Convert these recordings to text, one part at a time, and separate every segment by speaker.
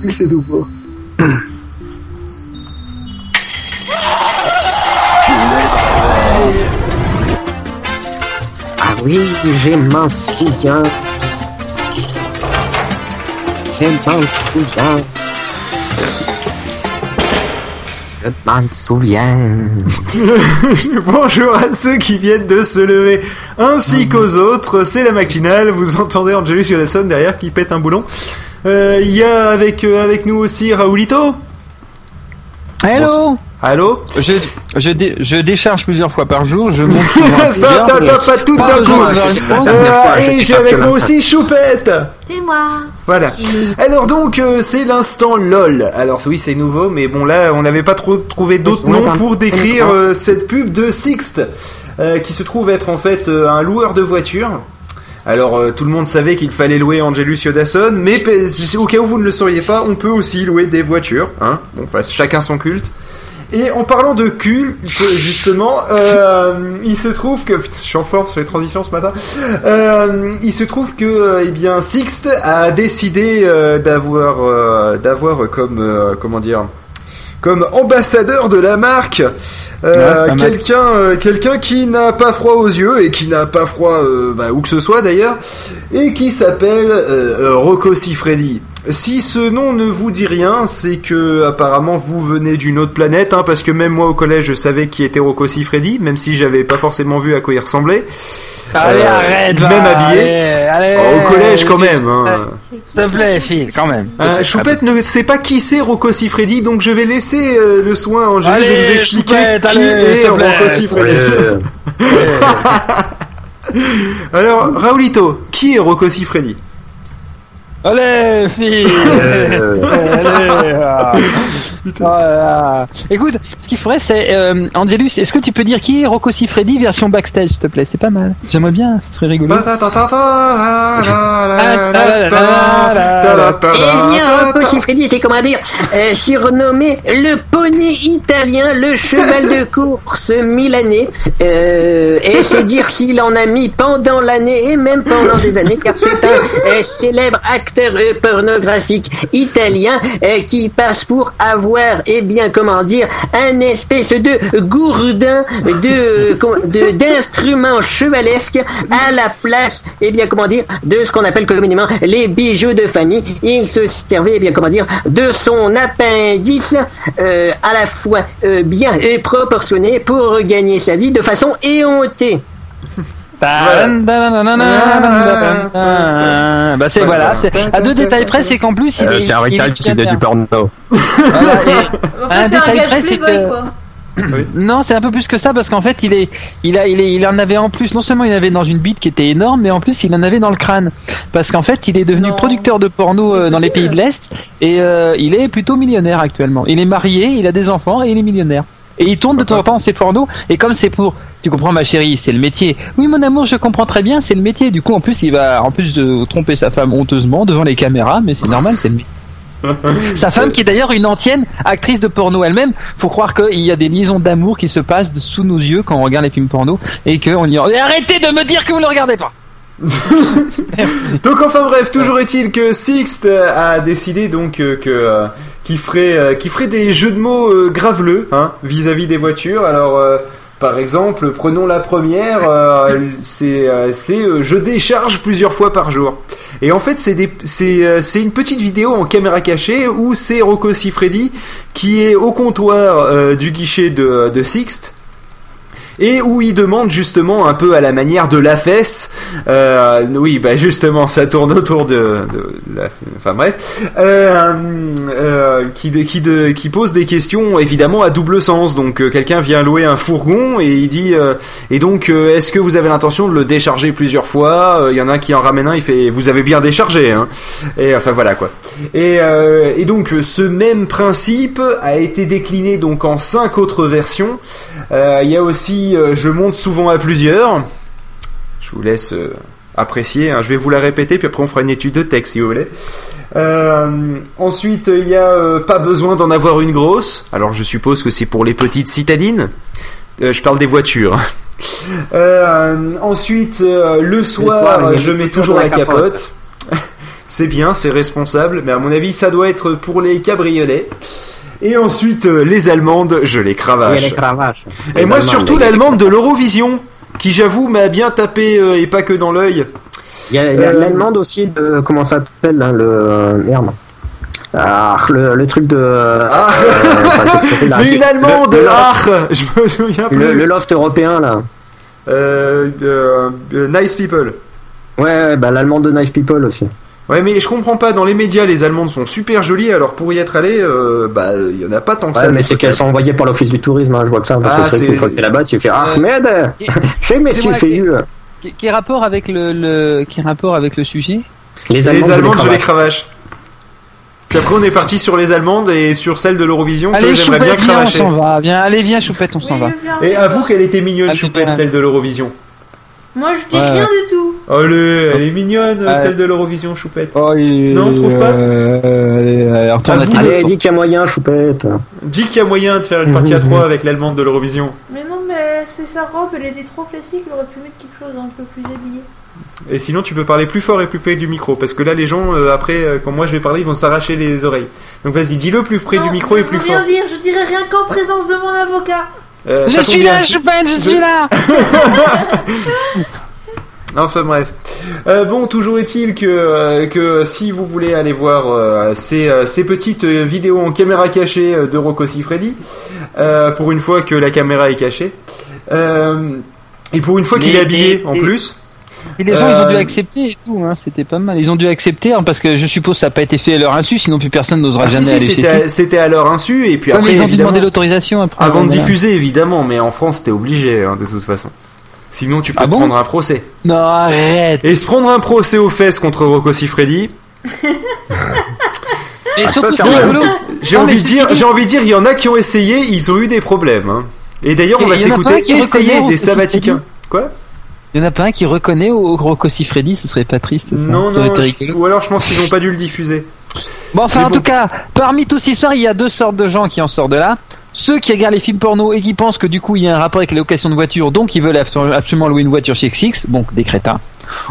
Speaker 1: Mais c'est nouveau. Ah oui, je m'en souviens. Je m'en souviens. Je m'en souviens.
Speaker 2: Bonjour à ceux qui viennent de se lever, ainsi qu'aux autres. C'est la matinale. Vous entendez Angelus Yodasson derrière qui pète un boulon. Euh, Il y a avec, euh, avec nous aussi Raoulito.
Speaker 3: Hello
Speaker 2: Allô
Speaker 3: je, je, dé- je décharge plusieurs fois par jour, je monte
Speaker 2: Stop, stop, stop, pas tout d'un coup. Euh, et j'ai avec moi aussi Choupette.
Speaker 4: C'est moi.
Speaker 2: Voilà. Alors donc euh, c'est l'instant LOL. Alors oui c'est nouveau mais bon là on n'avait pas trop trouvé d'autres noms pour décrire euh, cette pub de Sixt euh, qui se trouve être en fait euh, un loueur de voitures. Alors euh, tout le monde savait qu'il fallait louer Angelus Yodasson mais au cas où vous ne le sauriez pas on peut aussi louer des voitures. Hein bon, enfin chacun son culte. Et en parlant de culte, justement, euh, il se trouve que putain, je suis en forme sur les transitions ce matin. Euh, il se trouve que eh bien Sixt a décidé d'avoir d'avoir comme comment dire comme ambassadeur de la marque euh,
Speaker 3: Ouais,
Speaker 2: quelqu'un euh, quelqu'un qui n'a pas froid aux yeux et qui n'a pas froid euh, bah, où que ce soit d'ailleurs et qui s'appelle euh, euh, Rocco Siffredi. Si ce nom ne vous dit rien, c'est que apparemment vous venez d'une autre planète, hein, parce que même moi au collège je savais qui était Rocco Siffredi, même si j'avais pas forcément vu à quoi il ressemblait.
Speaker 3: Allez,
Speaker 2: Euh,
Speaker 3: arrête,
Speaker 2: même
Speaker 3: va,
Speaker 2: habillé.
Speaker 3: allez, allez,
Speaker 2: Oh, au collège quand même. Hein.
Speaker 3: S'il te plaît, file, quand même.
Speaker 2: Euh, Choupette ne sait pas qui c'est Rocco Siffredi, donc je vais laisser euh, le soin à Angélique de vous expliquer
Speaker 3: Choupette,
Speaker 2: qui est
Speaker 3: te plaît.
Speaker 2: Rocco Siffredi. Alors, Raoulito, qui est Rocco Siffredi
Speaker 3: Allez, file Allez, ah. Voilà. Écoute, ce qu'il faudrait, c'est euh, Angelus. Est-ce que tu peux dire qui est Rocco Siffredi version backstage, s'il te plaît C'est pas mal. J'aimerais bien, ce serait rigolo.
Speaker 5: Eh bien, Rocco Siffredi était, comment dire, euh, surnommé le italien, le cheval de course milanais. Euh, et c'est dire s'il en a mis pendant l'année et même pendant des années, car c'est un euh, célèbre acteur pornographique italien euh, qui passe pour avoir, eh bien, comment dire, un espèce de gourdin de d'instruments chevalesques à la place, eh bien, comment dire, de ce qu'on appelle communément les bijoux de famille. Il se servait, eh bien, comment dire, de son appendice euh, à la fois euh, bien et proportionné pour gagner sa vie de façon éhontée.
Speaker 3: Bah c'est voilà, c'est à deux détails près, c'est qu'en plus il
Speaker 1: Euh,
Speaker 3: est.
Speaker 1: c'est un rectal qui faisait du
Speaker 3: militaire.
Speaker 1: porno.
Speaker 3: Voilà, et-
Speaker 4: Enfin,
Speaker 3: Un
Speaker 4: c'est un
Speaker 3: détail près, c'est que-
Speaker 4: quoi.
Speaker 3: Non, c'est un peu plus que ça parce qu'en fait, il est, il a, il est, il en avait en plus. Non seulement il en avait dans une bite qui était énorme, mais en plus il en avait dans le crâne parce qu'en fait, il est devenu
Speaker 4: Non.
Speaker 3: producteur de porno euh, dans les pays de l'est et euh, il est plutôt millionnaire actuellement. Il est marié, il a des enfants et il est millionnaire. Et il tourne de temps en temps ses pornos et comme c'est pour, tu comprends ma chérie, c'est le métier. Oui mon amour, je comprends très bien, c'est le métier. Du coup en plus il va, en plus de tromper sa femme honteusement devant les caméras, mais c'est normal, c'est le métier. Sa femme, qui est d'ailleurs une ancienne actrice de porno elle-même, faut croire qu'il y a des liaisons d'amour qui se passent sous nos yeux quand on regarde les films porno et qu'on y arrêtez de me dire que vous ne regardez pas.
Speaker 2: Donc enfin bref, toujours est-il que Sixt euh, a décidé donc euh, que euh, ferait euh, ferait des jeux de mots graveleux hein, vis-à-vis des voitures. Alors par exemple, prenons la première, euh, c'est euh, euh, je décharge plusieurs fois par jour. Et en fait, c'est une petite vidéo en caméra cachée où c'est Rocco Siffredi qui est au comptoir du guichet de de Sixt et où il demande justement un peu à la manière de la fesse. Euh, oui, bah justement, ça tourne autour de, de la, enfin bref, euh, euh, qui, qui, qui pose des questions évidemment à double sens. Donc euh, quelqu'un vient louer un fourgon et il dit euh, et donc euh, est-ce que vous avez l'intention de le décharger plusieurs fois? Il y en a un qui en ramène un, il fait vous avez bien déchargé, hein Et enfin voilà quoi. Et, et donc ce même principe a été décliné donc en cinq autres versions. Euh, Il y a aussi euh, je monte souvent à plusieurs. Je vous laisse euh, apprécier. hein. Je vais vous la répéter, puis après on fera une étude de texte si vous voulez. Euh, ensuite, il y a euh, pas besoin d'en avoir une grosse. Alors je suppose que c'est pour les petites citadines. Euh, je parle des voitures. Ensuite, le soir, je mets
Speaker 1: toujours la
Speaker 2: capote. C'est bien, c'est responsable, mais à mon avis, ça doit être pour les cabriolets. Et ensuite, euh, les Allemandes, je les
Speaker 1: Et
Speaker 2: cravache.
Speaker 1: les cravaches.
Speaker 2: Et moi, surtout l'Allemande de l'Eurovision, qui j'avoue m'a bien tapé euh, et pas que dans l'œil.
Speaker 1: Il y a,
Speaker 2: Euh,
Speaker 1: l'allemande aussi de. Comment ça s'appelle là, le. euh, Merde. Ah, le, le truc de.
Speaker 2: Ah.
Speaker 1: euh, enfin,
Speaker 2: une Allemande,
Speaker 1: le, le,
Speaker 2: ah,
Speaker 1: loft,
Speaker 2: je me souviens plus.
Speaker 1: le, le loft européen là.
Speaker 2: Euh, euh, euh, nice people.
Speaker 1: Ouais, ouais, bah l'allemande de Nice People aussi.
Speaker 2: Ouais, mais je comprends pas. Dans les médias, les Allemandes sont super jolies, alors pour y être allé, euh, bah, il y en a pas tant que
Speaker 1: Ouais,
Speaker 2: ça.
Speaker 1: mais c'est qu'elles sont envoyées par l'office du tourisme, hein, je vois que ça. Parce
Speaker 2: Ah,
Speaker 1: que c'est qu'une fois que t'es là-bas, tu fais Ahmed
Speaker 3: Qui-
Speaker 1: Fais Messi
Speaker 3: moi,
Speaker 1: Feyu
Speaker 3: Qui, qui est rapport avec le, le- qui rapport avec le sujet
Speaker 1: Les
Speaker 2: Les
Speaker 1: Allemandes,
Speaker 2: Allemandes,
Speaker 1: je les
Speaker 2: les
Speaker 1: cravache.
Speaker 2: Puis après, on est parti sur les Allemandes et sur celle de l'Eurovision que j'aimerais bien
Speaker 3: Choupette, viens, on
Speaker 2: cravacher.
Speaker 3: s'en va. Viens, allez, viens, Choupette, on s'en
Speaker 4: Oui,
Speaker 3: va.
Speaker 2: Et avoue qu'elle était mignonne,
Speaker 3: Ah,
Speaker 2: Choupette, celle de l'Eurovision?
Speaker 4: Moi, je dis
Speaker 3: Ouais,
Speaker 4: rien du tout.
Speaker 2: Allez, elle est mignonne,
Speaker 3: Ouais.
Speaker 2: celle de l'Eurovision, Choupette.
Speaker 3: Oh, il-
Speaker 2: Non, on trouve pas
Speaker 3: euh, allez, allez,
Speaker 1: dis qu'il y a moyen, choupette.
Speaker 2: Dis qu'il y a moyen de faire une partie à trois avec l'Allemande de l'Eurovision.
Speaker 4: Mais non, mais c'est sa robe, elle était trop classique, il aurait pu mettre quelque chose un peu plus habillé.
Speaker 2: Et sinon, tu peux parler plus fort et plus près du micro. Parce que là, les gens, euh, après, euh, quand moi je vais parler, ils vont s'arracher les oreilles. Donc vas-y, dis-le plus près
Speaker 4: Non,
Speaker 2: du micro et
Speaker 4: je
Speaker 2: plus
Speaker 4: veux
Speaker 2: fort.
Speaker 4: rien dire, je dirais rien qu'en présence de mon avocat.
Speaker 2: Euh,
Speaker 3: Je suis là, Choupette, je suis là.
Speaker 2: Enfin bref. Euh, bon, toujours est-il que, euh, que si vous voulez aller voir euh, ces, euh, ces petites vidéos en caméra cachée de Rocco Siffredi, euh, pour une fois que la caméra est cachée, euh, et pour une fois qu'il est habillé en plus,
Speaker 3: Et les gens, ils ont dû
Speaker 2: Euh,
Speaker 3: accepter et tout, hein, c'était pas mal. Ils ont dû accepter, hein, parce que je suppose que ça n'a pas été fait à leur insu, sinon plus personne n'osera
Speaker 2: Ah,
Speaker 3: jamais
Speaker 2: si,
Speaker 3: aller chez
Speaker 2: c'était à- à leur insu, et puis
Speaker 3: Ouais,
Speaker 2: après,
Speaker 3: mais ils ont dû demander l'autorisation après.
Speaker 2: avant de diffuser, évidemment, mais en France, t'es obligé, hein, de toute façon. Sinon, tu peux
Speaker 3: Ah
Speaker 2: te
Speaker 3: bon
Speaker 2: prendre un procès.
Speaker 3: Non, arrête
Speaker 2: Et se prendre un procès aux fesses contre Rocco Siffredi,
Speaker 3: Et
Speaker 1: Ah,
Speaker 3: surtout.
Speaker 2: J'ai envie de dire, j'ai envie de dire, il y en a qui ont essayé, ils ont eu des problèmes. Et d'ailleurs, on va s'écouter essayer des
Speaker 3: au
Speaker 2: sabaticains. Quoi?
Speaker 3: Il y en a pas un qui reconnaît au Rocco Siffredi, ce serait pas triste, ça.
Speaker 2: Non,
Speaker 3: ça
Speaker 2: non. Ou alors, je pense qu'ils n'ont pas dû le diffuser.
Speaker 3: Bon, enfin,
Speaker 2: Mais
Speaker 3: en
Speaker 2: bon.
Speaker 3: tout cas, parmi tous ces histoires, il y a deux sortes de gens qui en sortent de là. Ceux qui regardent les films porno et qui pensent que du coup il y a un rapport avec la location de voiture, donc ils veulent abso- absolument louer une voiture chez X, donc des crétins.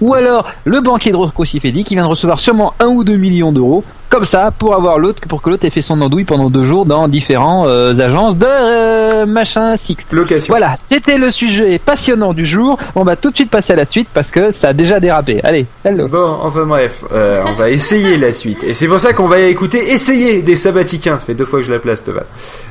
Speaker 3: Ou alors le banquier de Rocco Siffredi qui vient de recevoir sûrement 1 ou 2 millions d'euros, comme ça, pour avoir l'autre, pour que l'autre ait fait son andouille pendant deux jours dans différents euh, agences de euh, machin Sixt.
Speaker 2: Location.
Speaker 3: Voilà, c'était le sujet passionnant du jour. On va tout de suite passer à la suite parce que ça a déjà dérapé. Allez, hello.
Speaker 2: Bon, enfin bref, euh, on va essayer la suite. Et c'est pour ça qu'on va écouter Essayer des sabaticains. Ça fait deux fois que je la place, Toval.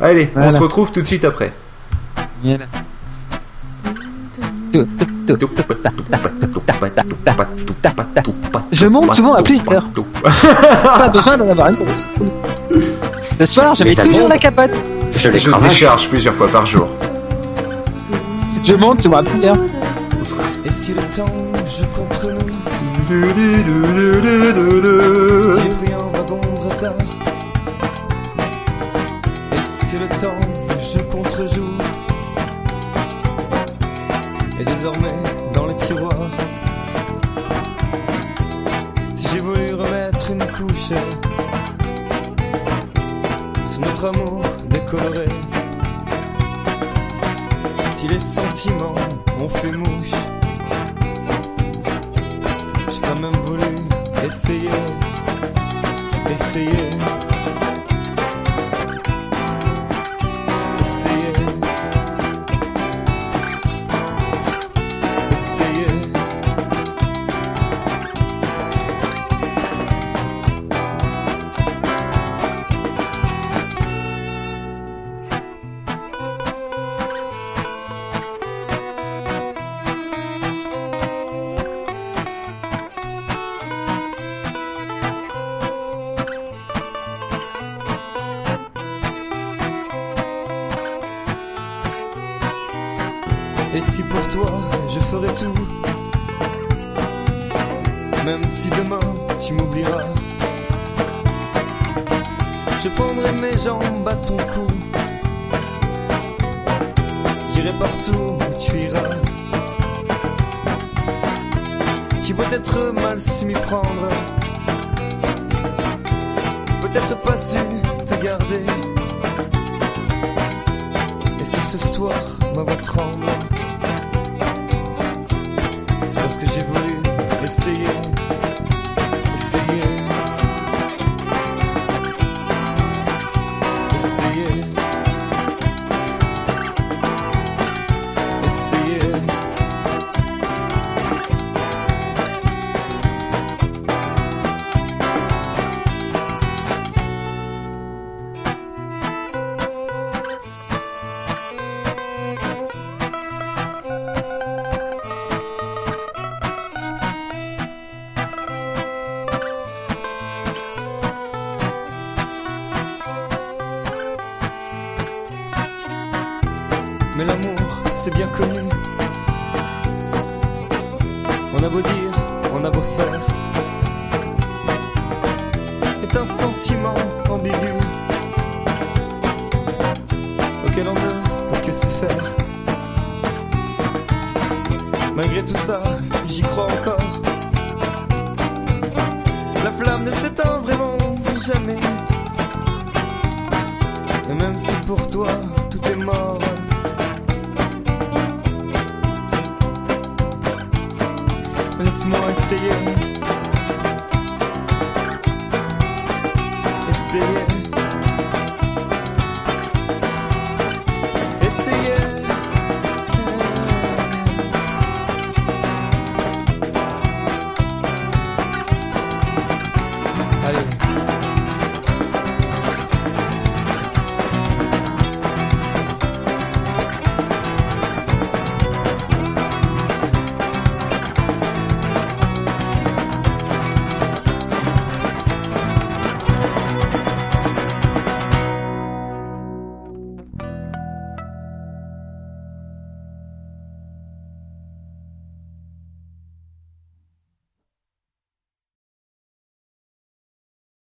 Speaker 2: Allez, on se retrouve tout de suite après.
Speaker 3: Je monte souvent à Plister. Pas besoin d'en avoir une grosse. Le soir, je mets toujours la capote.
Speaker 1: Je les
Speaker 2: décharge plusieurs fois par jour.
Speaker 3: Je monte souvent à Plister.
Speaker 6: Et si le temps joue contre nous, sentiments ont fait mouche. J'ai quand même voulu essayer, essayer, essayer, Et si pour toi je ferais tout, même si demain tu m'oublieras, je prendrai mes jambes à ton cou, j'irai partout où tu iras. J'ai peut-être mal su m'y prendre, peut-être pas su te garder. Et si ce soir ma voix tremble, c'est parce que j'ai voulu essayer. Mais l'amour, c'est bien connu. On a beau dire, on a beau faire. Est un sentiment ambigu auquel on ne peut que se faire. Malgré tout ça, j'y crois encore. La flamme ne s'éteint vraiment jamais. Et même si pour toi tout est mort. Laisse-moi essayer. Essayer.